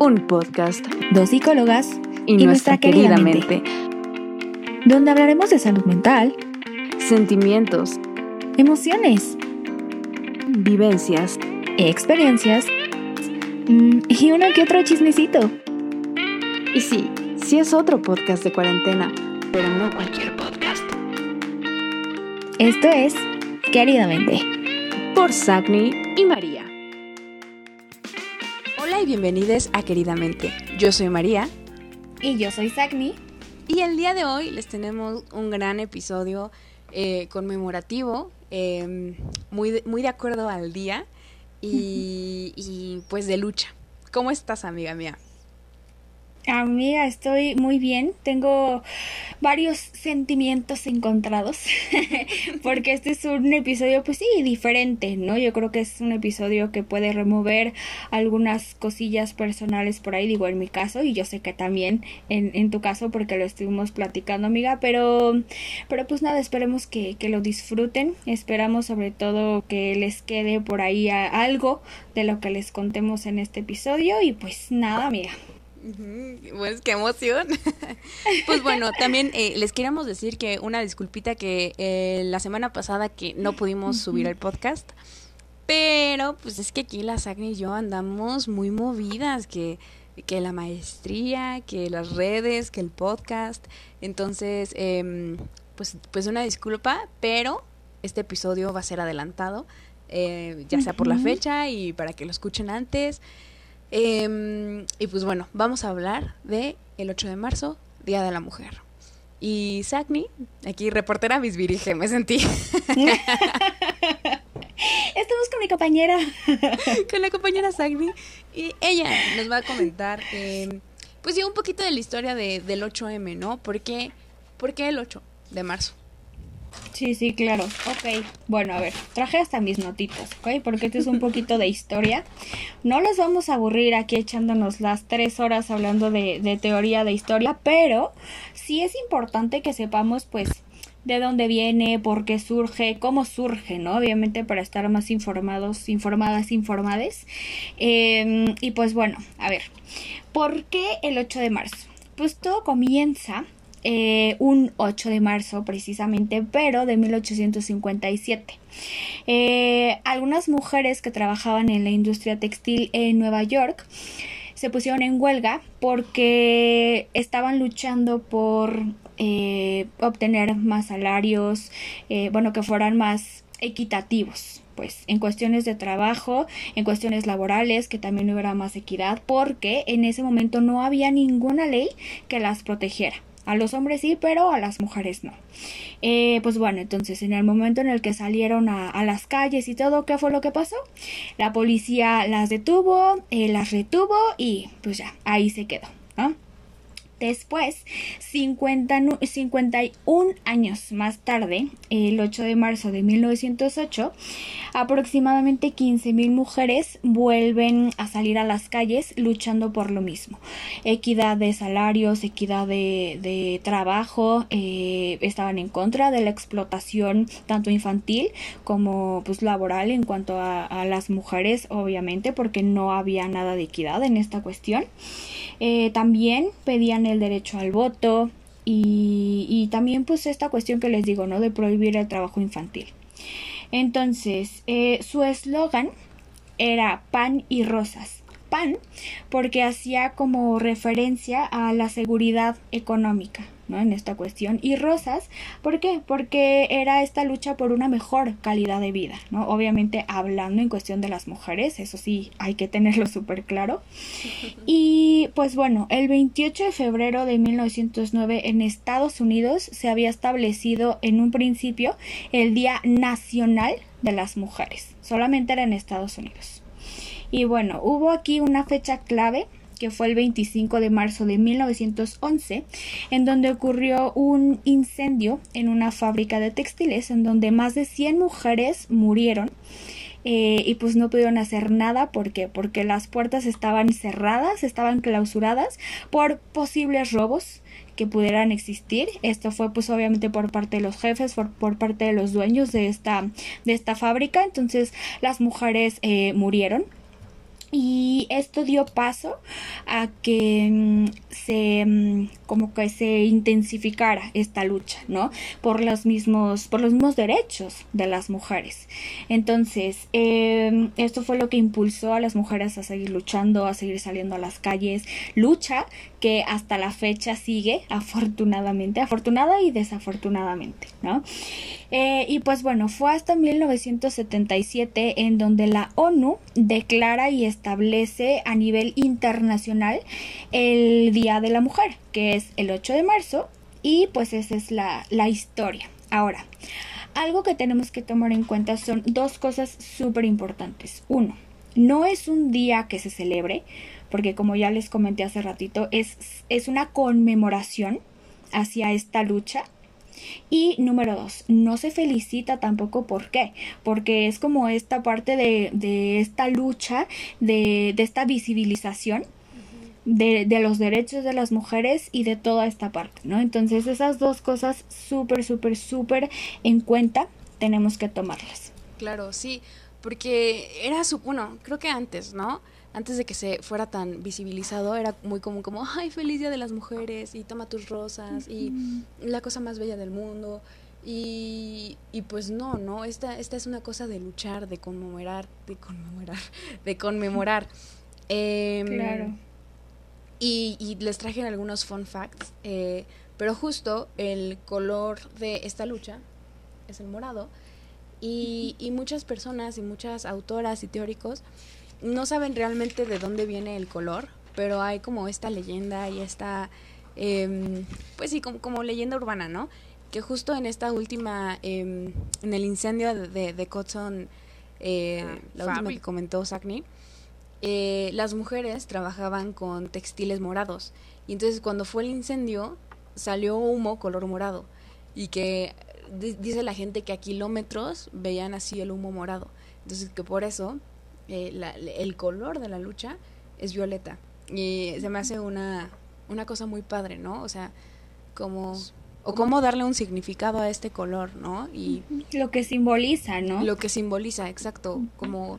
Un podcast. Dos psicólogas y, nuestra, querida mente. Donde hablaremos de salud mental, Sentimientos, emociones, vivencias. experiencias mm, y uno que otro chismecito. Y sí, sí es otro podcast de cuarentena, pero no cualquier podcast. Esto es Queridamente. Por Sagni y María. Hola y bienvenidos a Queridamente. Yo soy María Y yo soy Sagni. y el día de hoy les tenemos un gran episodio eh, conmemorativo, eh, muy, de, muy de acuerdo al día y, y pues de lucha. ¿Cómo estás, amiga mía? Amiga, estoy muy bien. Tengo varios sentimientos encontrados. Porque este es un episodio, pues sí, diferente, ¿no? Yo creo que es un episodio que puede remover algunas cosillas personales por ahí, digo, en mi caso, y yo sé que también en, en tu caso, porque lo estuvimos platicando, amiga. Pero, pero pues nada, esperemos que, que lo disfruten. Esperamos sobre todo que les quede por ahí algo de lo que les contemos en este episodio. Y pues nada, amiga. Pues qué emoción. pues bueno, también eh, les queríamos decir que una disculpita que eh, la semana pasada que no pudimos subir el podcast, pero pues es que aquí la Sagni y yo andamos muy movidas, que, que la maestría, que las redes, que el podcast. Entonces, em, pues, pues una disculpa, pero este episodio va a ser adelantado, eh, ya sea por la fecha y para que lo escuchen antes. Em, y pues bueno, vamos a hablar de el 8 de marzo, Día de la Mujer. Y Sagni, aquí reportera Bisbirige, me sentí Estamos con mi compañera. con la compañera Sagni y ella nos va a comentar em, pues sí, un poquito de la historia de, del 8M, ¿no? ¿Por qué, ¿Por qué el 8 de marzo? Sí, sí, claro. Ok. Bueno, a ver, traje hasta mis notitas, ¿ok? Porque este es un poquito de historia. No les vamos a aburrir aquí echándonos las tres horas hablando de, de teoría de historia, pero sí es importante que sepamos, pues, de dónde viene, por qué surge, cómo surge, ¿no? Obviamente para estar más informados, informadas, informades. Eh, y pues bueno, a ver, ¿por qué el 8 de marzo? Pues todo comienza eh, un 8 de marzo precisamente, pero de 1857. Eh, algunas mujeres que trabajaban en la industria textil en Nueva York se pusieron en huelga porque estaban luchando por eh, obtener más salarios, eh, bueno, que fueran más equitativos pues en cuestiones de trabajo, en cuestiones laborales, que también hubiera más equidad, porque en ese momento no había ninguna ley que las protegiera. A los hombres sí, pero a las mujeres no. Eh, pues bueno, entonces en el momento en el que salieron a, a las calles y todo, ¿qué fue lo que pasó? La policía las detuvo, eh, las retuvo y pues ya, ahí se quedó, ¿no? Después, 50 nu- 51 años más tarde, el 8 de marzo de 1908, aproximadamente 15.000 mujeres vuelven a salir a las calles luchando por lo mismo. Equidad de salarios, equidad de, trabajo, eh, estaban en contra de la explotación tanto infantil como pues laboral en cuanto a, a las mujeres, obviamente, porque no había nada de equidad en esta cuestión. Eh, también pedían el derecho al voto y, y también pues esta cuestión que les digo, ¿no? De prohibir el trabajo infantil. Entonces, eh, su eslogan era pan y rosas. Pan porque hacía como referencia a la seguridad económica, ¿no? En esta cuestión. Y rosas, ¿por qué? Porque era esta lucha por una mejor calidad de vida, ¿no? Obviamente hablando en cuestión de las mujeres, eso sí hay que tenerlo súper claro. Y pues bueno, el 28 de febrero de 1909 en Estados Unidos se había establecido en un principio el Día Nacional de las Mujeres. Solamente era en Estados Unidos. Y bueno, hubo aquí una fecha clave que fue el 25 de marzo de 1911, en donde ocurrió un incendio en una fábrica de textiles, en donde más de 100 mujeres murieron. Eh, y pues no pudieron hacer nada porque porque las puertas estaban cerradas estaban clausuradas por posibles robos que pudieran existir. Esto fue pues obviamente por parte de los jefes, por, por parte de los dueños de esta, de esta fábrica. Entonces las mujeres eh, murieron y esto dio paso a que mm, se mm, como que se intensificara esta lucha, ¿no? Por los mismos, por los mismos derechos de las mujeres. Entonces, em, esto fue lo que impulsó a las mujeres a seguir luchando, a seguir saliendo a las calles. Lucha que hasta la fecha sigue, afortunadamente, afortunada y desafortunadamente, ¿no? Eh, y pues bueno, fue hasta 1977 en donde la ONU declara y establece a nivel internacional el Día de la Mujer, que es el 8 de marzo, y pues esa es la, la historia. Ahora, algo que tenemos que tomar en cuenta son dos cosas súper importantes. Uno, no es un día que se celebre, porque como ya les comenté hace ratito, es, es una conmemoración hacia esta lucha. Y número dos, no se felicita tampoco por qué, porque es como esta parte de, de esta lucha, de, de esta visibilización de, de, los derechos de las mujeres y de toda esta parte, ¿no? Entonces esas dos cosas súper, súper, súper en cuenta tenemos que tomarlas. Claro, sí, porque era su, bueno, creo que antes, ¿no? Antes de que se fuera tan visibilizado, era muy común como, ay, feliz día de las mujeres, y toma tus rosas, y la cosa más bella del mundo. Y, y pues no, ¿no? Esta, esta es una cosa de luchar, de conmemorar, de conmemorar, de conmemorar. Em, claro. Y, y, les traje algunos fun facts, eh, pero justo el color de esta lucha es el morado. Y, y muchas personas y muchas autoras y teóricos no saben realmente de dónde viene el color, pero hay como esta leyenda y esta, em, pues sí, como, como, leyenda urbana, ¿no? Que justo en esta última, em, en el incendio de, de Cotton, eh, ah, la última que comentó Sacni, eh, las mujeres trabajaban con textiles morados. Y entonces cuando fue el incendio, salió humo color morado. Y que dice la gente que a kilómetros veían así el humo morado. Entonces que por eso eh, el color de la lucha es violeta. Y se me hace una, una cosa muy padre, ¿no? O sea, como... O cómo darle un significado a este color, ¿no? Y lo que simboliza, ¿no? Lo que simboliza, exacto. Como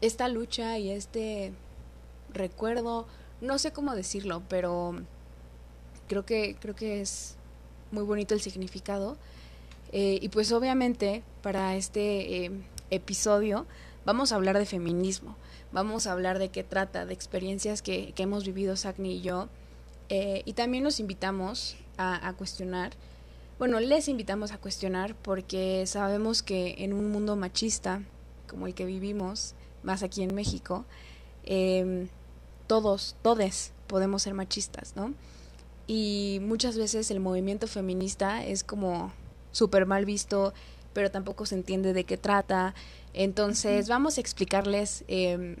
esta lucha y este recuerdo, no sé cómo decirlo, pero creo que, creo que es muy bonito el significado. Eh, y pues obviamente para este eh, episodio vamos a hablar de feminismo, vamos a hablar de qué trata, de experiencias que, hemos vivido Sagni y yo, eh, y también los invitamos a, a, cuestionar, bueno, les invitamos a cuestionar porque sabemos que en un mundo machista como el que vivimos, más aquí en México, eh, todos, todes podemos ser machistas, ¿no? Y muchas veces el movimiento feminista es como súper mal visto, pero tampoco se entiende de qué trata. Entonces vamos a explicarles eh,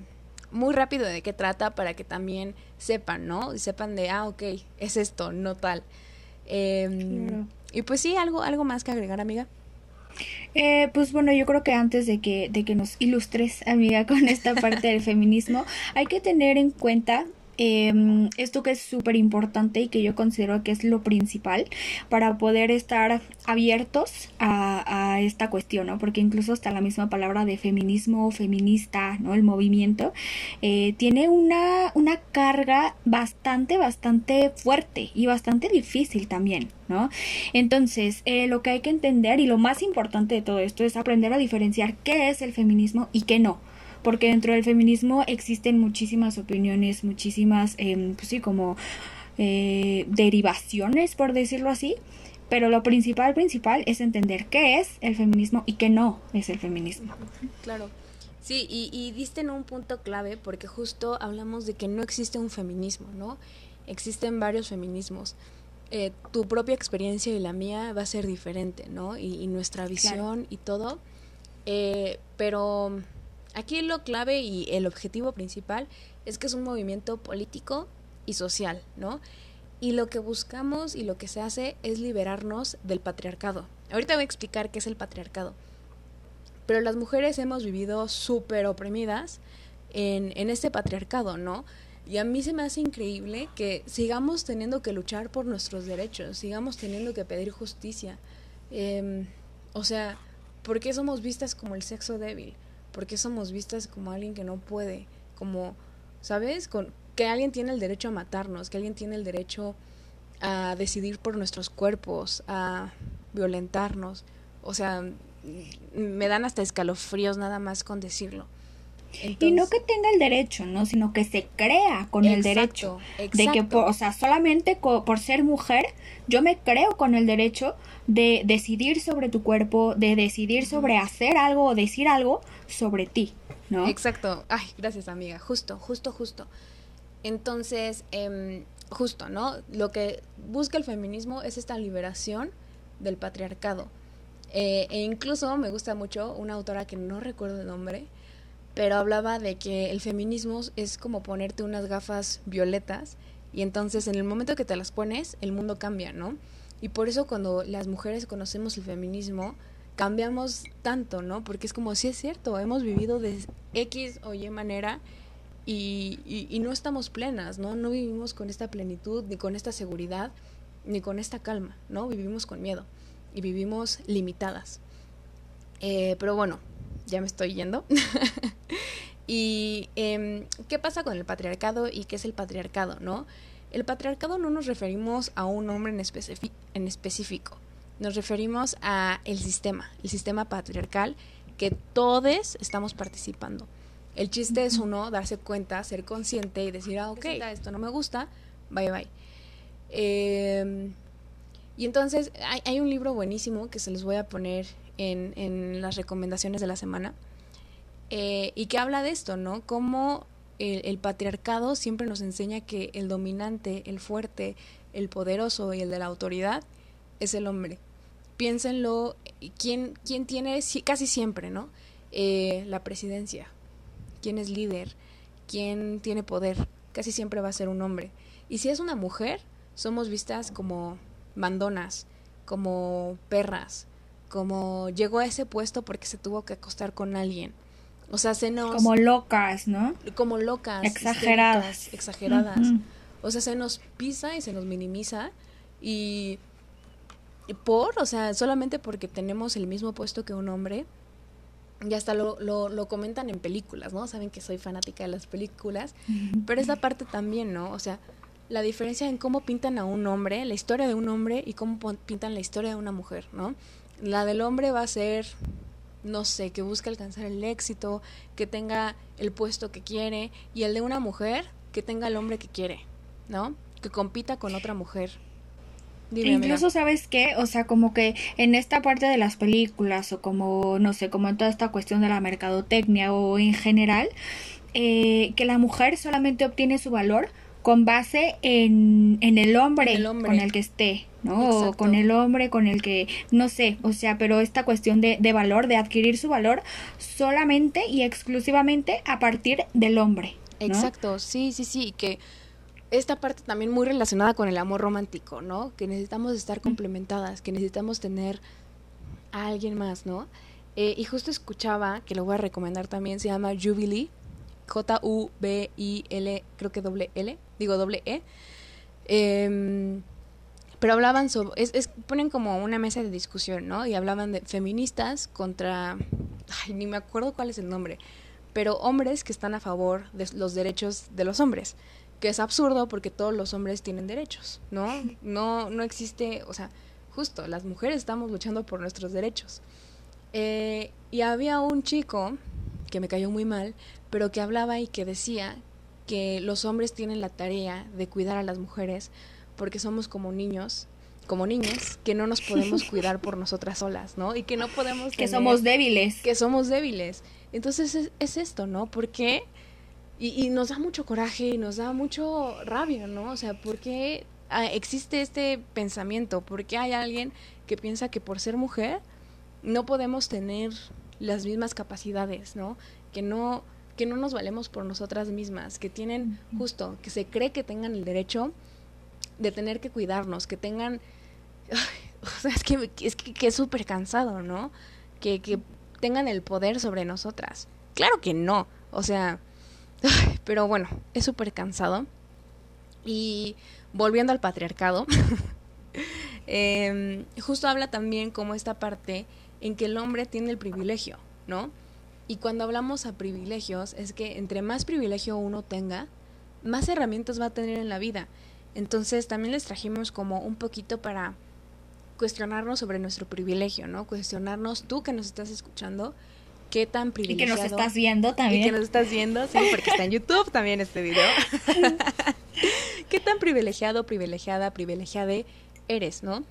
muy rápido de qué trata para que también sepan, ¿no? Y sepan de, ah, ok, es esto, no tal. Eh, Y pues sí, algo, algo más que agregar, amiga. Eh, pues bueno, yo creo que antes de que, de que nos ilustres, amiga, con esta parte del feminismo, hay que tener en cuenta eh, esto que es súper importante y que yo considero que es lo principal para poder estar abiertos a, esta cuestión, ¿no? Porque incluso hasta la misma palabra de feminismo, feminista, ¿no? El movimiento, eh, tiene una, una carga bastante, bastante fuerte y bastante difícil también, ¿no? Entonces, eh, lo que hay que entender y lo más importante de todo esto es aprender a diferenciar qué es el feminismo y qué no porque dentro del feminismo existen muchísimas opiniones, muchísimas, eh, pues sí, como eh, derivaciones, por decirlo así, pero lo principal, principal es entender qué es el feminismo y qué no es el feminismo. Claro. Sí, y, y diste en un punto clave porque justo hablamos de que no existe un feminismo, ¿no? Existen varios feminismos. Eh, tu propia experiencia y la mía va a ser diferente, ¿no? Y, y nuestra visión claro. y todo. Eh, pero Aquí lo clave y el objetivo principal es que es un movimiento político y social, ¿no? Y lo que buscamos y lo que se hace es liberarnos del patriarcado. Ahorita voy a explicar qué es el patriarcado. Pero las mujeres hemos vivido súper oprimidas en, en este patriarcado, ¿no? Y a mí se me hace increíble que sigamos teniendo que luchar por nuestros derechos, sigamos teniendo que pedir justicia. Em, o sea, ¿por qué somos vistas como el sexo débil? ¿Por qué somos vistas como alguien que no puede? Como, ¿sabes? Con, que alguien tiene el derecho a matarnos, que alguien tiene el derecho a decidir por nuestros cuerpos, a violentarnos. O sea, me dan hasta escalofríos nada más con decirlo y no que tenga el derecho, ¿no? Sino que se crea con el derecho. De que, o sea, solamente por ser mujer, yo me creo con el derecho de decidir sobre tu cuerpo, de decidir sobre hacer algo o decir algo sobre ti, ¿no? Exacto. Ay, gracias, amiga. Justo, justo, justo. Entonces, eh, justo, ¿no? Lo que busca el feminismo es esta liberación del patriarcado. Eh, e incluso me gusta mucho una autora que no recuerdo el nombre, pero hablaba de que el feminismo es como ponerte unas gafas violetas y entonces en el momento que te las pones el mundo cambia, ¿no? Y por eso cuando las mujeres conocemos el feminismo cambiamos tanto, ¿no? Porque es como, sí es cierto, hemos vivido de X o Y manera y, no estamos plenas, ¿no? No vivimos con esta plenitud, ni con esta seguridad, ni con esta calma, ¿no? Vivimos con miedo y vivimos limitadas. Eh, pero bueno, ya me estoy yendo. y em, qué pasa con el patriarcado y qué es el patriarcado, ¿no? El patriarcado no nos referimos a un hombre en específico, nos referimos a el sistema, el sistema patriarcal que todos estamos participando. El chiste es uno darse cuenta, ser consciente y decir, ah, ok, esto no me gusta, bye bye. Em, y entonces hay, hay, un libro buenísimo que se los voy a poner en, en las recomendaciones de la semana, eh, y que habla de esto, ¿no? Cómo el, patriarcado siempre nos enseña que el dominante, el fuerte, el poderoso y el de la autoridad es el hombre. Piénsenlo, ¿quién, quién tiene casi siempre, ¿no? Eh, la presidencia, quién es líder, quién tiene poder, casi siempre va a ser un hombre. Y si es una mujer, somos vistas como mandonas, como perras, como llegó a ese puesto porque se tuvo que acostar con alguien. O sea, se nos... Como locas, ¿no? Como locas. Exageradas. Exageradas. O sea, se nos pisa y se nos minimiza y, por, o sea, solamente porque tenemos el mismo puesto que un hombre, y hasta lo, lo, lo, comentan en películas, ¿no? Saben que soy fanática de las películas, pero esa parte también, ¿no? O sea, la diferencia en cómo pintan a un hombre, la historia de un hombre y cómo pintan la historia de una mujer, ¿no? La del hombre va a ser, no sé, que busca alcanzar el éxito, que tenga el puesto que quiere, y el de una mujer, que tenga el hombre que quiere, ¿no? Que compita con otra mujer. Incluso, ¿sabes qué? O sea, como que en esta parte de las películas, o como, no sé, como en toda esta cuestión de la mercadotecnia o en general, eh, que la mujer solamente obtiene su valor con base en, en el, hombre con el que esté, ¿no? O con el hombre con el que, no sé, o sea, pero esta cuestión de, de valor, de adquirir su valor solamente y exclusivamente a partir del hombre. Exacto, sí, sí, sí, que esta parte también muy relacionada con el amor romántico, ¿no? Que necesitamos estar complementadas, que necesitamos tener a alguien más, ¿no? Eh, y justo escuchaba, que lo voy a recomendar también, se llama Jubilee, J-U-B-I-L, creo que doble L, digo doble E. Em, pero hablaban sobre, es, ponen como una mesa de discusión, ¿no? Y hablaban de feministas contra, ay, ni me acuerdo cuál es el nombre, pero hombres que están a favor de los derechos de los hombres, que es absurdo porque todos los hombres tienen derechos, ¿no? No, no existe, o sea, justo, las mujeres estamos luchando por nuestros derechos. Eh, y había un chico que me cayó muy mal, pero que hablaba y que decía que los hombres tienen la tarea de cuidar a las mujeres porque somos como niños, como niñas, que no nos podemos cuidar por nosotras solas, ¿no? Y que no podemos... que somos débiles. Que somos débiles. Entonces es, esto, ¿no? Porque... Y, y, nos da mucho coraje y nos da mucho rabia, ¿no? O sea, ¿por qué ah, existe este pensamiento? ¿Por qué hay alguien que piensa que por ser mujer no podemos tener las mismas capacidades, ¿no? Que no que no nos valemos por nosotras mismas, que tienen justo, que se cree que tengan el derecho de tener que cuidarnos, que tengan, o sea, es que es que, es súper cansado, ¿no? Que, que tengan el poder sobre nosotras. Claro que no, o sea, Pero bueno, es súper cansado. Y volviendo al patriarcado, em, justo habla también como esta parte en que el hombre tiene el privilegio, ¿no? Y cuando hablamos a privilegios, es que entre más privilegio uno tenga, más herramientas va a tener en la vida. Entonces también les trajimos como un poquito para cuestionarnos sobre nuestro privilegio, ¿no? Cuestionarnos tú que nos estás escuchando, qué tan privilegiado. Y que nos estás viendo también. Y que nos estás viendo, sí, porque está en YouTube también este video. qué tan privilegiado, privilegiada, privilegiada eres, ¿no?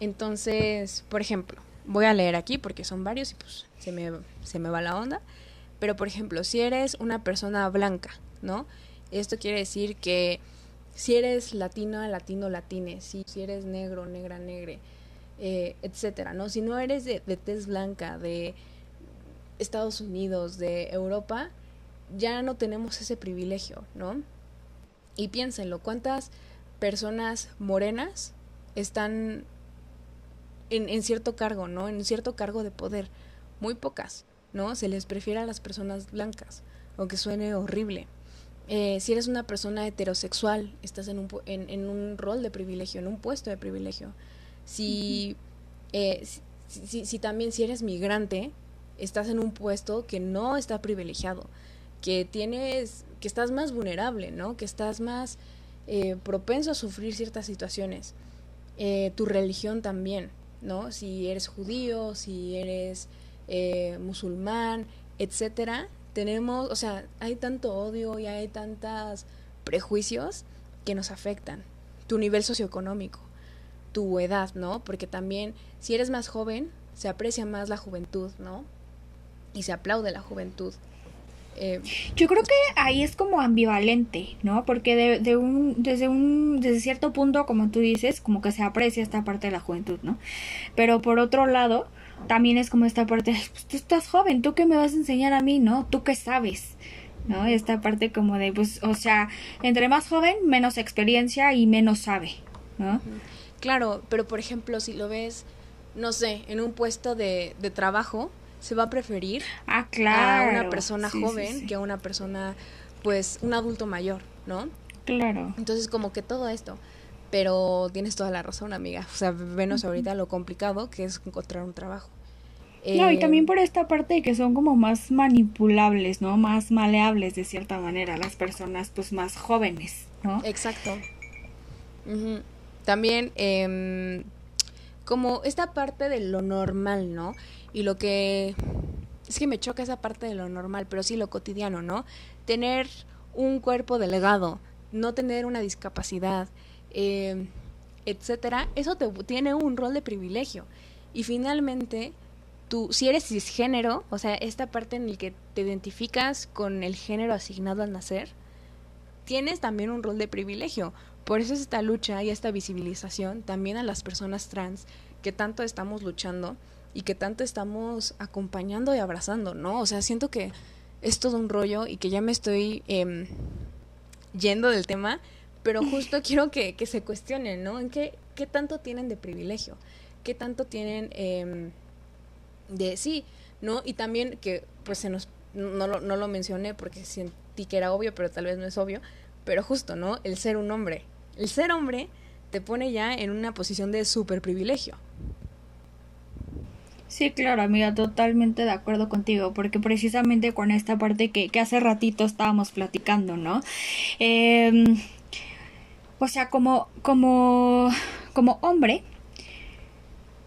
Entonces, por ejemplo, voy a leer aquí porque son varios y pues se me, se me va la onda. Pero, por ejemplo, si eres una persona blanca, ¿no? Esto quiere decir que si eres latino, latino, latine, si, si eres negro, negra, negre, eh, etcétera, ¿no? Si no eres de, de tez blanca, de Estados Unidos, de Europa, ya no tenemos ese privilegio, ¿no? Y piénsenlo, ¿cuántas personas morenas están en, en, cierto cargo, ¿no? En cierto cargo de poder. Muy pocas, ¿no? Se les prefiere a las personas blancas, aunque suene horrible. Eh, si eres una persona heterosexual, estás en un, en, en, un rol de privilegio, en un puesto de privilegio. Si, eh, si, si, si, también si eres migrante, estás en un puesto que no está privilegiado, que tienes, que estás más vulnerable, ¿no? Que estás más eh, propenso a sufrir ciertas situaciones. Eh, tu religión también, ¿no? Si eres judío, si eres eh, musulmán, etcétera, tenemos, o sea, hay tanto odio y hay tantos prejuicios que nos afectan. Tu nivel socioeconómico, tu edad, ¿no? Porque también si eres más joven, se aprecia más la juventud, ¿no? Y se aplaude la juventud. Eh, Yo creo que ahí es como ambivalente, ¿no? Porque de, de, un, desde un, desde cierto punto, como tú dices, como que se aprecia esta parte de la juventud, ¿no? Pero por otro lado, también es como esta parte, pues tú estás joven, ¿tú qué me vas a enseñar a mí, no? ¿Tú qué sabes? ¿No? Esta parte como de, pues, o sea, entre más joven, menos experiencia y menos sabe, ¿no? Claro, pero por ejemplo, si lo ves, no sé, en un puesto de, de trabajo, se va a preferir ah, claro. a una persona sí, joven sí, sí. que a una persona, pues, un adulto mayor, ¿no? Claro. Entonces, como que todo esto. Pero tienes toda la razón, amiga. O sea, venos ahorita lo complicado que es encontrar un trabajo. No, eh, y también por esta parte de que son como más manipulables, ¿no? Más maleables de cierta manera las personas pues más jóvenes, ¿no? Exacto. Uh -huh. También eh, como esta parte de lo normal, ¿no? Y lo que es que me choca esa parte de lo normal, pero sí lo cotidiano, ¿no? Tener un cuerpo delegado, no tener una discapacidad, eh, etcétera, eso te tiene un rol de privilegio. Y finalmente, tú, si eres cisgénero, o sea, esta parte en la que te identificas con el género asignado al nacer, tienes también un rol de privilegio. Por eso es esta lucha y esta visibilización también a las personas trans que tanto estamos luchando y que tanto estamos acompañando y abrazando, ¿no? O sea, siento que es todo un rollo y que ya me estoy eh, yendo del tema, pero justo quiero que, que, se cuestionen, ¿no? ¿En qué, qué tanto tienen de privilegio? ¿Qué tanto tienen eh, de sí, ¿no? Y también que, pues, se nos, no lo, no lo mencioné porque sentí que era obvio, pero tal vez no es obvio, pero justo, ¿no? El ser un hombre. El ser hombre te pone ya en una posición de super privilegio. Sí, claro, amiga, totalmente de acuerdo contigo, porque precisamente con esta parte que, que hace ratito estábamos platicando, ¿no? Eh, o sea, como, como, como hombre,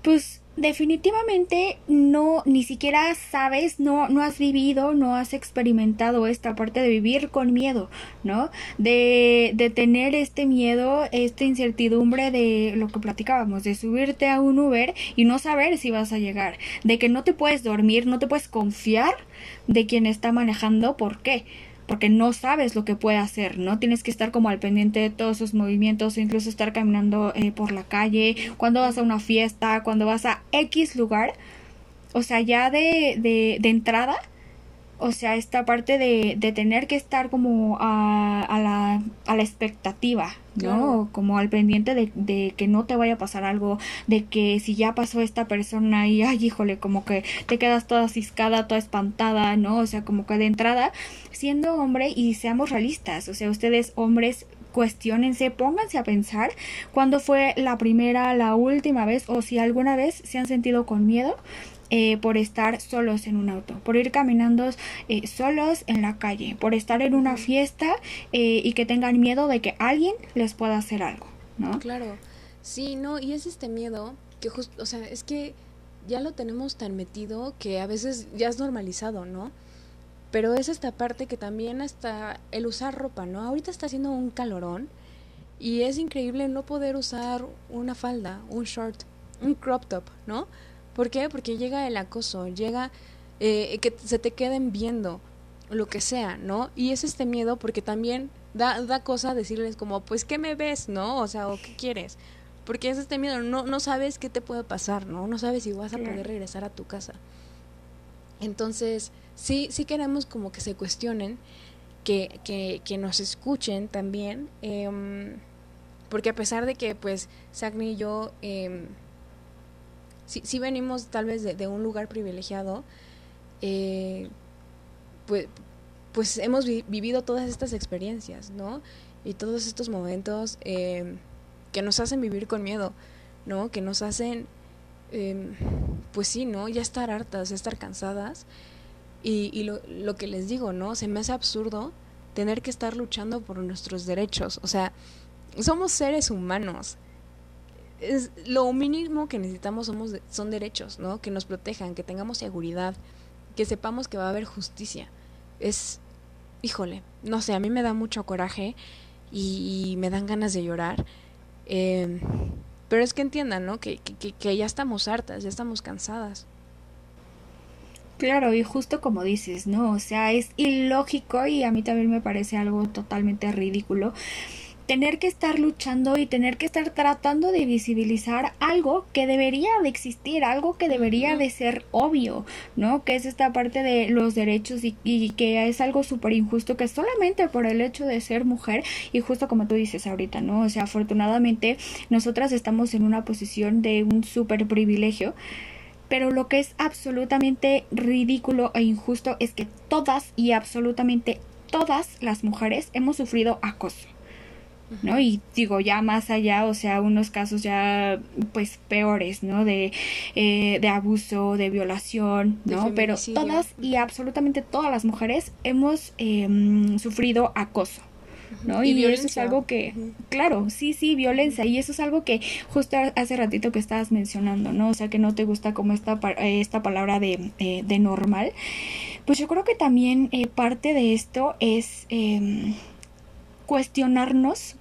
pues definitivamente no ni siquiera sabes no no has vivido no has experimentado esta parte de vivir con miedo no de, de tener este miedo esta incertidumbre de lo que platicábamos de subirte a un Uber y no saber si vas a llegar de que no te puedes dormir no te puedes confiar de quien está manejando por qué porque no sabes lo que puede hacer, ¿no? Tienes que estar como al pendiente de todos sus movimientos, incluso estar caminando eh, por la calle, cuando vas a una fiesta, cuando vas a X lugar, o sea, ya de, de, de entrada, O sea, esta parte de, de tener que estar como a, a, la, a la expectativa, ¿no? Como al pendiente de, de, que no te vaya a pasar algo, de que si ya pasó esta persona y, ay, híjole, como que te quedas toda ciscada, toda espantada, ¿no? O sea, como que de entrada, siendo hombre y seamos realistas, o sea, ustedes hombres cuestionense, pónganse a pensar cuándo fue la primera, la última vez o si alguna vez se han sentido con miedo eh, por estar solos en un auto, por ir caminando eh, solos en la calle, por estar en una fiesta eh, y que tengan miedo de que alguien les pueda hacer algo, ¿no? Claro, sí, no, y es este miedo que justo, o sea, es que ya lo tenemos tan metido que a veces ya es normalizado, ¿no? Pero es esta parte que también hasta el usar ropa, ¿no? Ahorita está haciendo un calorón y es increíble no poder usar una falda, un short, un crop top, ¿no? ¿Por qué? Porque llega el acoso, llega eh, que se te queden viendo, lo que sea, ¿no? Y es este miedo porque también da, da cosa decirles como, pues, ¿qué me ves, no? O sea, ¿o qué quieres? Porque es este miedo, no, no sabes qué te puede pasar, ¿no? No sabes si vas a poder regresar a tu casa. Entonces, sí, sí queremos como que se cuestionen, que, que, que nos escuchen también, eh, porque a pesar de que, pues, Sagni y yo... Eh, si, si venimos tal vez de, de un lugar privilegiado, eh, pues, pues hemos vi vivido todas estas experiencias, ¿no? Y todos estos momentos eh, que nos hacen vivir con miedo, ¿no? Que nos hacen, eh, pues sí, ¿no? Ya estar hartas, ya estar cansadas. Y, y lo, lo que les digo, ¿no? Se me hace absurdo tener que estar luchando por nuestros derechos. O sea, somos seres humanos es lo mínimo que necesitamos somos son derechos, ¿no? Que nos protejan, que tengamos seguridad, que sepamos que va a haber justicia. Es, híjole, no sé, a mí me da mucho coraje y, me dan ganas de llorar. Eh, pero es que entiendan, ¿no? Que, que, que ya estamos hartas, ya estamos cansadas. Claro, y justo como dices, ¿no? O sea, es ilógico y a mí también me parece algo totalmente ridículo tener que estar luchando y tener que estar tratando de visibilizar algo que debería de existir, algo que debería de ser obvio, ¿no? Que es esta parte de los derechos y, y que es algo súper injusto que solamente por el hecho de ser mujer y justo como tú dices ahorita, ¿no? O sea, afortunadamente nosotras estamos en una posición de un súper privilegio pero lo que es absolutamente ridículo e injusto es que todas y absolutamente todas las mujeres hemos sufrido acoso. ¿No? Y digo, ya más allá, o sea, unos casos ya, pues, peores, ¿no? De, eh, de abuso, de violación, ¿no? De Pero todas y absolutamente todas las mujeres hemos eh, sufrido acoso. ¿no? Y, y eso es algo que, uh -huh. claro, sí, sí, violencia, y eso es algo que justo hace ratito que estabas mencionando, ¿no? O sea, que no te gusta como esta, esta palabra de, eh, de normal. Pues yo creo que también eh, parte de esto es eh, cuestionarnos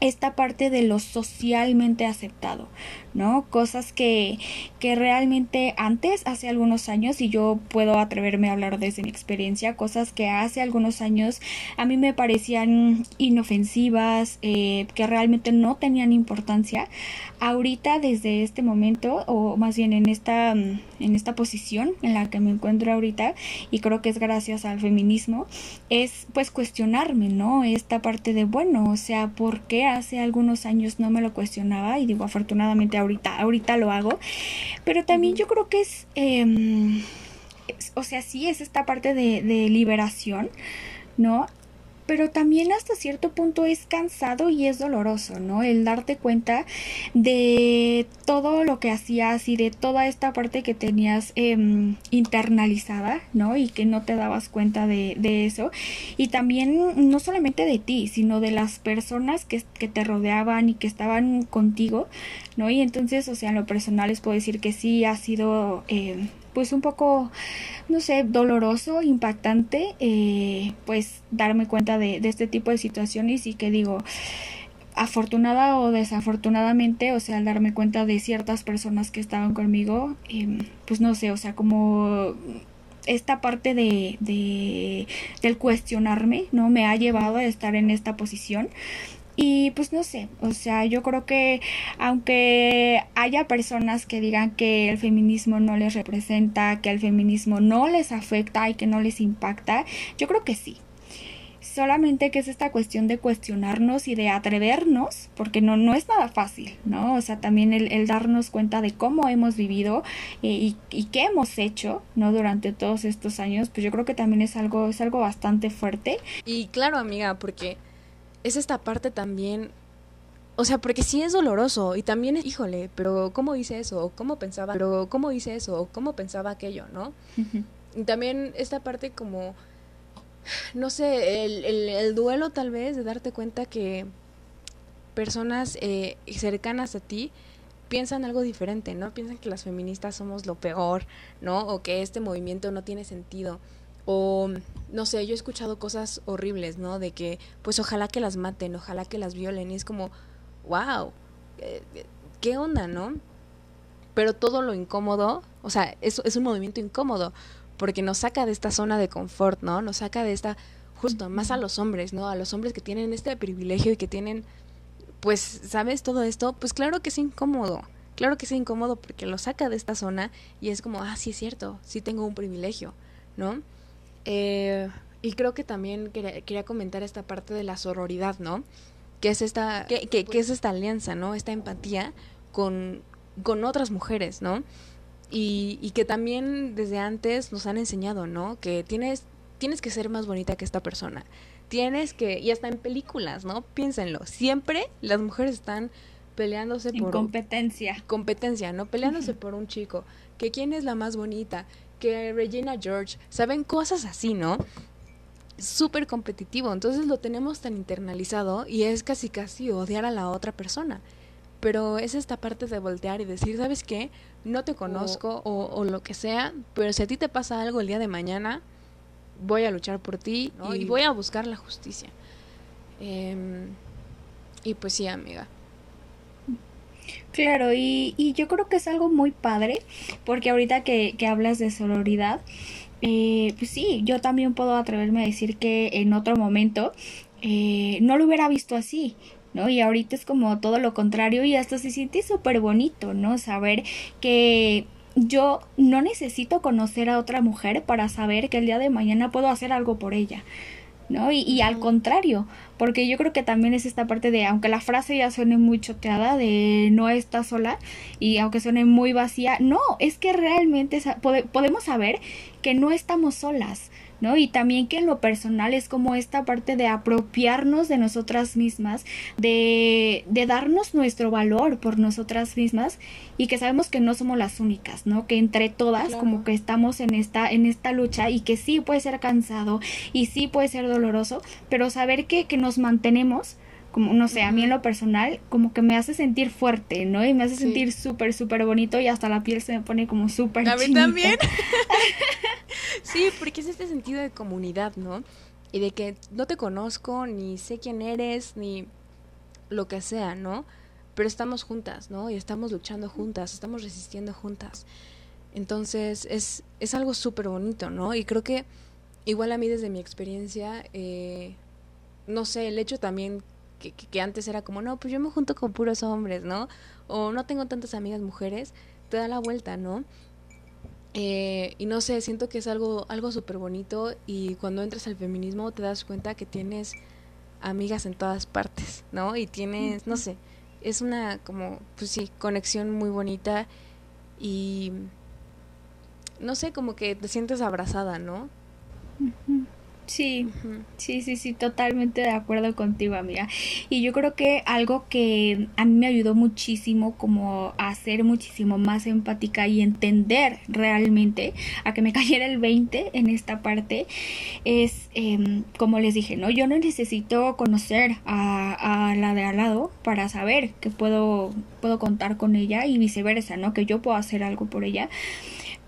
esta parte de lo socialmente aceptado, ¿no? Cosas que, que realmente antes, hace algunos años, y yo puedo atreverme a hablar desde mi experiencia, cosas que hace algunos años a mí me parecían inofensivas, eh, que realmente no tenían importancia. Ahorita, desde este momento, o más bien en esta, en esta posición en la que me encuentro ahorita, y creo que es gracias al feminismo, es pues cuestionarme, ¿no? Esta parte de, bueno, o sea, ¿por qué hace algunos años no me lo cuestionaba? Y digo, afortunadamente ahorita, ahorita lo hago. Pero también yo creo que es, eh, es o sea, sí es esta parte de, de liberación, ¿no? Pero también hasta cierto punto es cansado y es doloroso, ¿no? El darte cuenta de todo lo que hacías y de toda esta parte que tenías eh, internalizada, ¿no? Y que no te dabas cuenta de, de, eso. Y también no solamente de ti, sino de las personas que, que te rodeaban y que estaban contigo, ¿no? Y entonces, o sea, en lo personal les puedo decir que sí ha sido... Eh, pues un poco, no sé, doloroso, impactante, eh, pues darme cuenta de, este tipo de situaciones y que digo, afortunada o desafortunadamente, o sea, al darme cuenta de ciertas personas que estaban conmigo, eh, pues no sé, o sea, como esta parte de, de, del cuestionarme, ¿no? Me ha llevado a estar en esta posición Y pues no sé, o sea, yo creo que aunque haya personas que digan que el feminismo no les representa, que el feminismo no les afecta y que no les impacta, yo creo que sí solamente que es esta cuestión de cuestionarnos y de atrevernos, porque no, no es nada fácil, ¿no? O sea, también el, darnos cuenta de cómo hemos vivido eh, y, y, qué hemos hecho, ¿no? Durante todos estos años, pues yo creo que también es algo, es algo bastante fuerte. Y claro, amiga, porque es esta parte también o sea, porque sí es doloroso y también es, híjole, pero ¿cómo hice eso? ¿Cómo pensaba? Pero ¿cómo hice eso? ¿Cómo pensaba aquello? ¿No? Y también esta parte como no sé, el, el, duelo tal vez de darte cuenta que personas eh, cercanas a ti piensan algo diferente, ¿no? Piensan que las feministas somos lo peor, ¿no? O que este movimiento no tiene sentido. O, no sé, yo he escuchado cosas horribles, ¿no? De que, pues ojalá que las maten, ojalá que las violen. Y es como, wow, eh, ¿qué onda, no? Pero todo lo incómodo, o sea, es, es un movimiento incómodo, porque nos saca de esta zona de confort, ¿no? Nos saca de esta, justo, más a los hombres, ¿no? A los hombres que tienen este privilegio y que tienen, pues, ¿sabes? Todo esto, pues claro que es incómodo, claro que es incómodo porque lo saca de esta zona y es como, ah, sí es cierto, sí tengo un privilegio, ¿no? Eh, y creo que también quería, comentar esta parte de la sororidad, ¿no? Que es esta, que, que, que es esta alianza, ¿no? Esta empatía con, con otras mujeres, ¿no? Y, y que también desde antes nos han enseñado, ¿no? Que tienes, tienes que ser más bonita que esta persona. Tienes que, y hasta en películas, ¿no? Piénsenlo, siempre las mujeres están peleándose por... competencia. Competencia, ¿no? Peleándose por un chico. Que quién es la más bonita, que Regina George, ¿saben? Cosas así, ¿no? Súper competitivo, entonces lo tenemos tan internalizado y es casi casi odiar a la otra persona pero es esta parte de voltear y decir, ¿sabes qué? No te conozco o, lo que sea, pero si a ti te pasa algo el día de mañana, voy a luchar por ti y, voy a buscar la justicia. Em, y pues sí, amiga. Claro, y, y, yo creo que es algo muy padre, porque ahorita que, que hablas de sororidad, eh, pues sí, yo también puedo atreverme a decir que en otro momento eh, no lo hubiera visto así. ¿no? Y ahorita es como todo lo contrario y hasta se siente súper bonito, ¿no? Saber que yo no necesito conocer a otra mujer para saber que el día de mañana puedo hacer algo por ella. ¿No? Y, y, al contrario, porque yo creo que también es esta parte de, aunque la frase ya suene muy choteada, de no está sola, y aunque suene muy vacía, no, es que realmente podemos saber que no estamos solas, ¿no? Y también que en lo personal es como esta parte de apropiarnos de nosotras mismas, de, de darnos nuestro valor por nosotras mismas y que sabemos que no somos las únicas, ¿no? Que entre todas como que estamos en esta, en esta lucha y que sí puede ser cansado y sí puede ser doloroso, pero saber que, que nos mantenemos como, no sé, a mí en lo personal, como que me hace sentir fuerte, ¿no? Y me hace sentir súper, súper bonito y hasta la piel se me pone como súper A mí también. sí, porque es este sentido de comunidad, ¿no? Y de que no te conozco, ni sé quién eres, ni lo que sea, ¿no? Pero estamos juntas, ¿no? Y estamos luchando juntas, estamos resistiendo juntas. Entonces es, es algo súper bonito, ¿no? Y creo que igual a mí desde mi experiencia, eh, no sé, el hecho también que, antes era como, no, pues yo me junto con puros hombres, ¿no? O no tengo tantas amigas mujeres, te da la vuelta, ¿no? Eh, y no sé, siento que es algo, algo súper bonito y cuando entras al feminismo te das cuenta que tienes amigas en todas partes, ¿no? Y tienes, no sé, es una como, pues sí, conexión muy bonita y no sé, como que te sientes abrazada, ¿no? Sí, sí, sí, sí, totalmente de acuerdo contigo, amiga. Y yo creo que algo que a mí me ayudó muchísimo como a ser muchísimo más empática y entender realmente a que me cayera el 20 en esta parte es, em, como les dije, ¿no? Yo no necesito conocer a, a la de al lado para saber que puedo, puedo contar con ella y viceversa, ¿no? Que yo puedo hacer algo por ella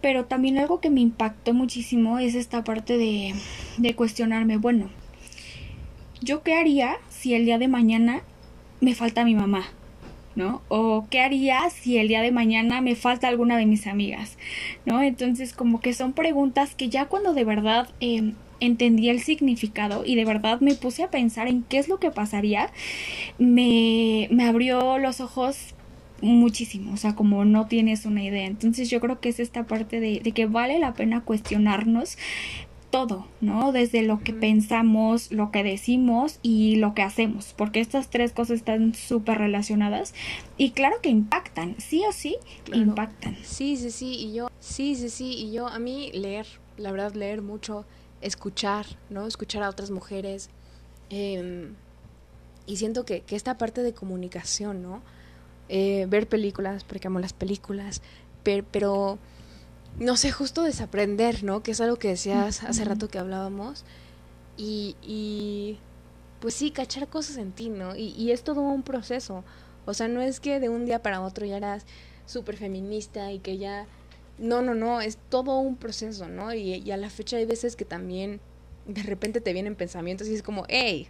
pero también algo que me impactó muchísimo es esta parte de, de cuestionarme, bueno, ¿yo qué haría si el día de mañana me falta mi mamá? ¿no? O qué haría si el día de mañana me falta alguna de mis amigas, ¿no? Entonces como que son preguntas que ya cuando de verdad em, entendí el significado y de verdad me puse a pensar en qué es lo que pasaría, me, me abrió los ojos muchísimo, o sea, como no tienes una idea. Entonces yo creo que es esta parte de, de que vale la pena cuestionarnos todo, ¿no? Desde lo que pensamos, lo que decimos y lo que hacemos, porque estas tres cosas están súper relacionadas y claro que impactan, sí o sí, impactan. Sí, sí, sí, y yo, sí, sí, sí, y yo, a mí leer, la verdad, leer mucho, escuchar, ¿no? Escuchar a otras mujeres, em, y siento que, que, esta parte de comunicación, ¿no? Eh, ver películas, porque amo las películas, pero no sé, justo desaprender, ¿no? Que es algo que decías hace rato que hablábamos. Y, y pues sí, cachar cosas en ti, ¿no? Y, y, es todo un proceso. O sea, no es que de un día para otro ya eras súper feminista y que ya... No, no, no, es todo un proceso, ¿no? Y, y, a la fecha hay veces que también de repente te vienen pensamientos y es como, hey,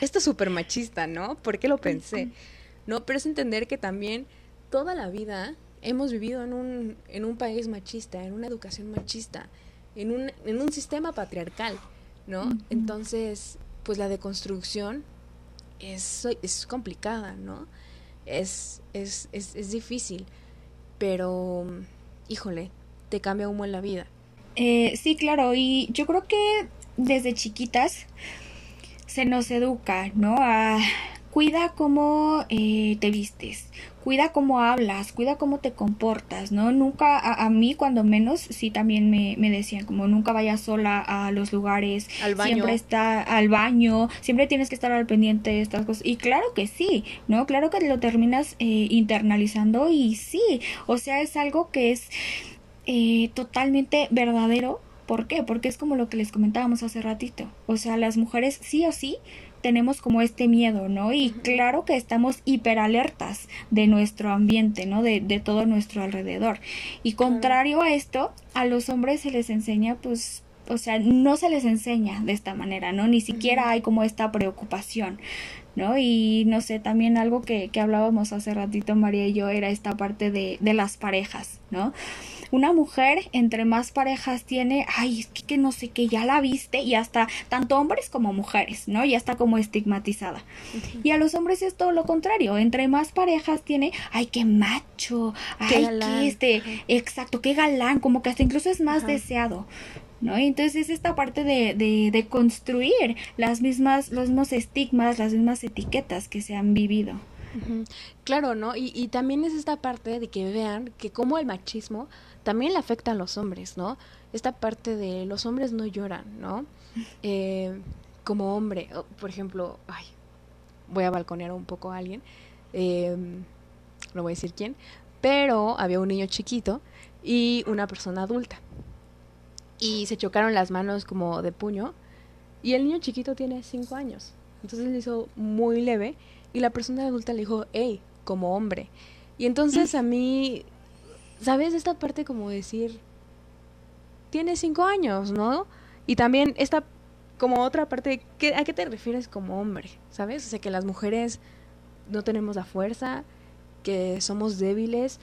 esto es súper machista, ¿no? ¿Por qué lo pensé? No, pero es entender que también toda la vida hemos vivido en un, en un país machista, en una educación machista, en un, en un sistema patriarcal, ¿no? Entonces, pues la deconstrucción es, es complicada, ¿no? Es, es, es, es difícil, pero, híjole, te cambia humo en la vida. Eh, sí, claro, y yo creo que desde chiquitas se nos educa, ¿no? A cuida cómo eh, te vistes, cuida cómo hablas, cuida cómo te comportas, ¿no? Nunca, a, a mí cuando menos, sí también me, me, decían como nunca vayas sola a los lugares, al baño. siempre está al baño, siempre tienes que estar al pendiente de estas cosas. Y claro que sí, ¿no? Claro que lo terminas eh, internalizando y sí, o sea, es algo que es eh, totalmente verdadero. ¿Por qué? Porque es como lo que les comentábamos hace ratito. O sea, las mujeres sí o sí tenemos como este miedo, ¿no? Y claro que estamos hiperalertas de nuestro ambiente, ¿no? De, de todo nuestro alrededor. Y contrario a esto, a los hombres se les enseña, pues, o sea, no se les enseña de esta manera, ¿no? Ni siquiera hay como esta preocupación. ¿no? Y no sé, también algo que, que hablábamos hace ratito María y yo era esta parte de, de las parejas, ¿no? Una mujer entre más parejas tiene, ay, es que, que, no sé, que ya la viste y hasta tanto hombres como mujeres, ¿no? Ya está como estigmatizada. Uh -huh. Y a los hombres es todo lo contrario, entre más parejas tiene, ay, qué macho, qué ay, galán. qué este, uh -huh. exacto, qué galán, como que hasta incluso es más deseado. ¿No? Entonces es esta parte de, de, de, construir las mismas, los mismos estigmas, las mismas etiquetas que se han vivido. Claro, ¿no? Y, y, también es esta parte de que vean que como el machismo también le afecta a los hombres, ¿no? Esta parte de los hombres no lloran, ¿no? Eh, como hombre, por ejemplo, ay, voy a balconear un poco a alguien, eh, no voy a decir quién, pero había un niño chiquito y una persona adulta. Y se chocaron las manos como de puño y el niño chiquito tiene cinco años. Entonces le hizo muy leve y la persona adulta le dijo, hey, como hombre. Y entonces a mí ¿sabes? Esta parte como decir, tiene cinco años, ¿no? Y también esta, como otra parte, ¿qué, ¿a qué te refieres como hombre? ¿Sabes? O sea, que las mujeres no tenemos la fuerza, que somos débiles,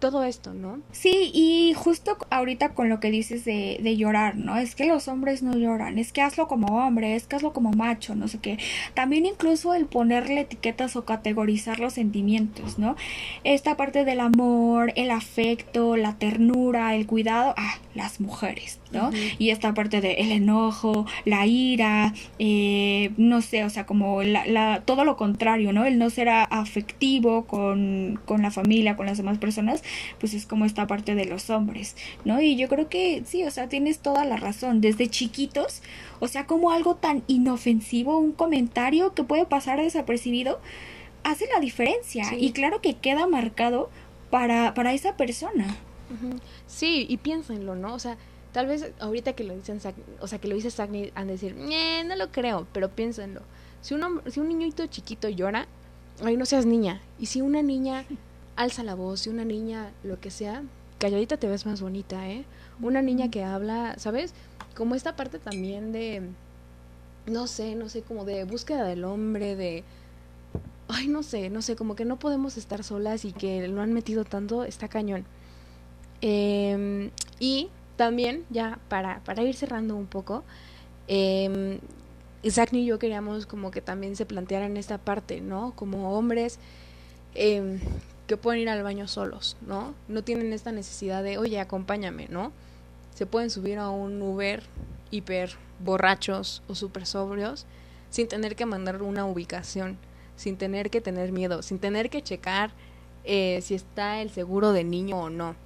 todo esto, ¿no? Sí, y justo ahorita con lo que dices de, de, llorar, ¿no? Es que los hombres no lloran, es que hazlo como hombre, es que hazlo como macho, no sé qué. También incluso el ponerle etiquetas o categorizar los sentimientos, ¿no? Esta parte del amor, el afecto, la ternura, el cuidado, ah, las mujeres, ¿no? Uh -huh. Y esta parte de el enojo, la ira, eh, no sé, o sea, como la, la, todo lo contrario, ¿no? El no ser afectivo con, con la familia, con las demás personas, pues es como esta parte de los hombres, ¿no? Y yo creo que sí, o sea, tienes toda la razón. Desde chiquitos, o sea, como algo tan inofensivo, un comentario que puede pasar desapercibido, hace la diferencia. Sí. Y claro que queda marcado para, para esa persona. Sí, y piénsenlo, ¿no? O sea, tal vez ahorita que lo dicen, o sea, que lo dice Sagni, han de decir, no lo creo, pero piénsenlo. Si un, si un niñito chiquito llora, ay, no seas niña. Y si una niña alza la voz, si una niña, lo que sea, calladita te ves más bonita, ¿eh? Una niña que habla, ¿sabes? Como esta parte también de, no sé, no sé, como de búsqueda del hombre, de, ay, no sé, no sé, como que no podemos estar solas y que lo han metido tanto, está cañón. Eh, y también, ya para, para ir cerrando un poco, eh, Isaac y yo queríamos como que también se plantearan esta parte, ¿no? Como hombres eh, que pueden ir al baño solos, ¿no? No tienen esta necesidad de, oye, acompáñame, ¿no? Se pueden subir a un Uber hiper borrachos o súper sobrios sin tener que mandar una ubicación, sin tener que tener miedo, sin tener que checar eh, si está el seguro de niño o no.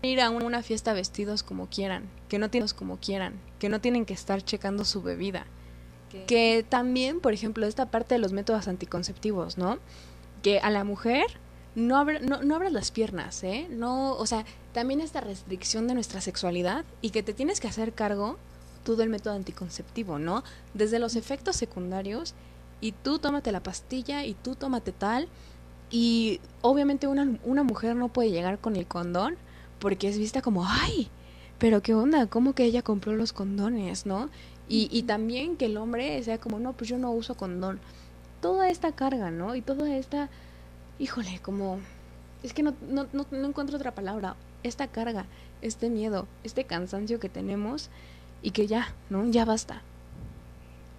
Ir a una fiesta vestidos como quieran, que no tienen como quieran, que no tienen que estar checando su bebida. Que también, por ejemplo, esta parte de los métodos anticonceptivos, ¿no? Que a la mujer no, abra, no, no abras las piernas, ¿eh? No, o sea, también esta restricción de nuestra sexualidad y que te tienes que hacer cargo tú del método anticonceptivo, ¿no? Desde los efectos secundarios y tú tómate la pastilla y tú tómate tal y obviamente una, una mujer no puede llegar con el condón porque es vista como, ay, pero qué onda, ¿cómo que ella compró los condones, no? Y, y también que el hombre sea como, no, pues yo no uso condón. Toda esta carga, ¿no? Y toda esta, híjole, como, es que no, no, no, no encuentro otra palabra, esta carga, este miedo, este cansancio que tenemos y que ya, ¿no? Ya basta.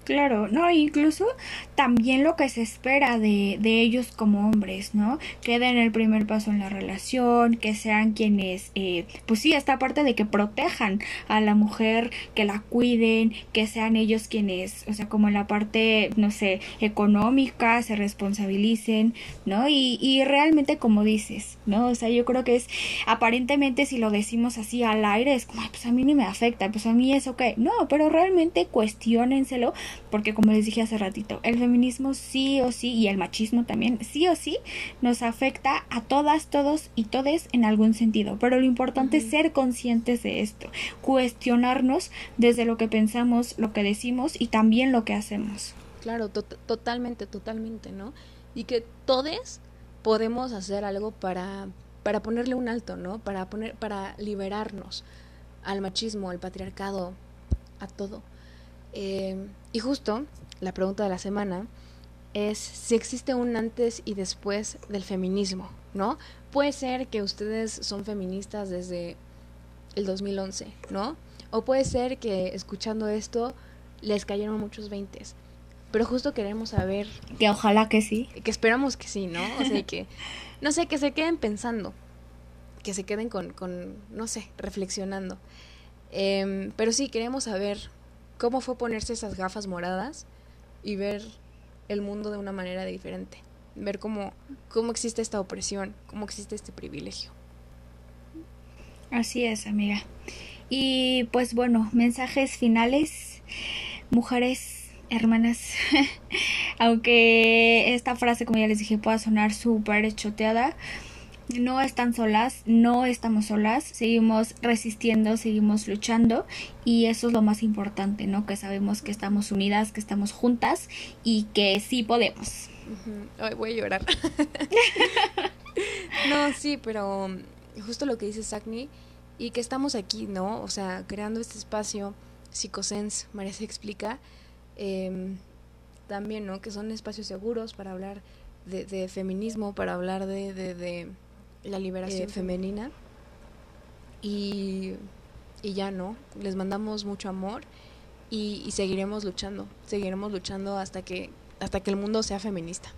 Claro, no, incluso también lo que se espera de, de, ellos como hombres, ¿no? Que den el primer paso en la relación, que sean quienes, eh, pues sí, esta parte de que protejan a la mujer, que la cuiden, que sean ellos quienes, o sea, como en la parte, no sé, económica, se responsabilicen, ¿no? Y, y realmente como dices, ¿no? O sea, yo creo que es, aparentemente si lo decimos así al aire, es como, pues a mí ni me afecta, pues a mí es ok. No, pero realmente cuestionenselo porque como les dije hace ratito, el feminismo sí o sí y el machismo también sí o sí nos afecta a todas, todos y todes en algún sentido, pero lo importante uh -huh. es ser conscientes de esto, cuestionarnos desde lo que pensamos, lo que decimos y también lo que hacemos. Claro, to totalmente, totalmente, ¿no? Y que todes podemos hacer algo para para ponerle un alto, ¿no? Para poner para liberarnos al machismo, al patriarcado, a todo. Eh, y justo la pregunta de la semana es si existe un antes y después del feminismo, ¿no? Puede ser que ustedes son feministas desde el 2011, ¿no? O puede ser que escuchando esto les cayeron muchos veintes. Pero justo queremos saber... Que ojalá que sí. Que esperamos que sí, ¿no? O sea, que... No sé, que se queden pensando. Que se queden con, con no sé, reflexionando. Eh, pero sí, queremos saber cómo fue ponerse esas gafas moradas y ver el mundo de una manera diferente, ver cómo, cómo existe esta opresión, cómo existe este privilegio. Así es, amiga. Y pues bueno, mensajes finales, mujeres, hermanas, aunque esta frase, como ya les dije, pueda sonar súper choteada, no están solas, no estamos solas, seguimos resistiendo, seguimos luchando y eso es lo más importante, ¿no? Que sabemos que estamos unidas, que estamos juntas y que sí podemos. Uh. Ay, voy a llorar. no, sí, pero justo lo que dice Sagni y que estamos aquí, ¿no? O sea, creando este espacio, Psicosense, María se explica, eh, también, ¿no? Que son espacios seguros para hablar de, de feminismo, para hablar de, de, de la liberación eh, femenina. Y, y, ya no, les mandamos mucho amor y, y, seguiremos luchando, seguiremos luchando hasta que, hasta que el mundo sea feminista.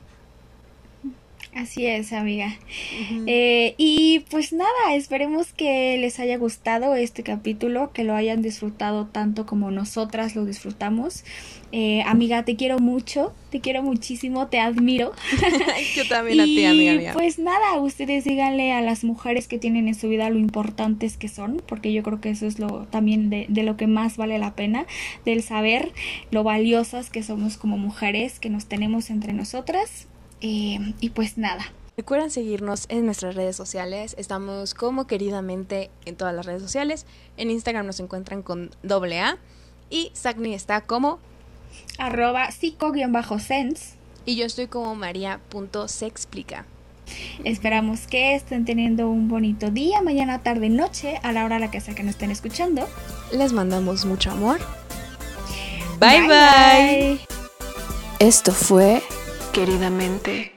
Así es, amiga. Uh -huh. eh, y pues nada, esperemos que les haya gustado este capítulo, que lo hayan disfrutado tanto como nosotras lo disfrutamos. Eh, amiga, te quiero mucho, te quiero muchísimo, te admiro. Yo también a ti, amiga mía. Pues nada, ustedes díganle a las mujeres que tienen en su vida lo importantes que son, porque yo creo que eso es lo también de, de lo que más vale la pena, del saber lo valiosas que somos como mujeres, que nos tenemos entre nosotras. Eh, y pues nada. Recuerden seguirnos en nuestras redes sociales. Estamos como queridamente en todas las redes sociales. En Instagram nos encuentran con doble A. Y Sagni está como arroba psico-sense. Y yo estoy como maría.sexplica. Esperamos que estén teniendo un bonito día, mañana, tarde, noche, a la hora a la que sea que nos estén escuchando. Les mandamos mucho amor. bye. bye. bye. Esto fue queridamente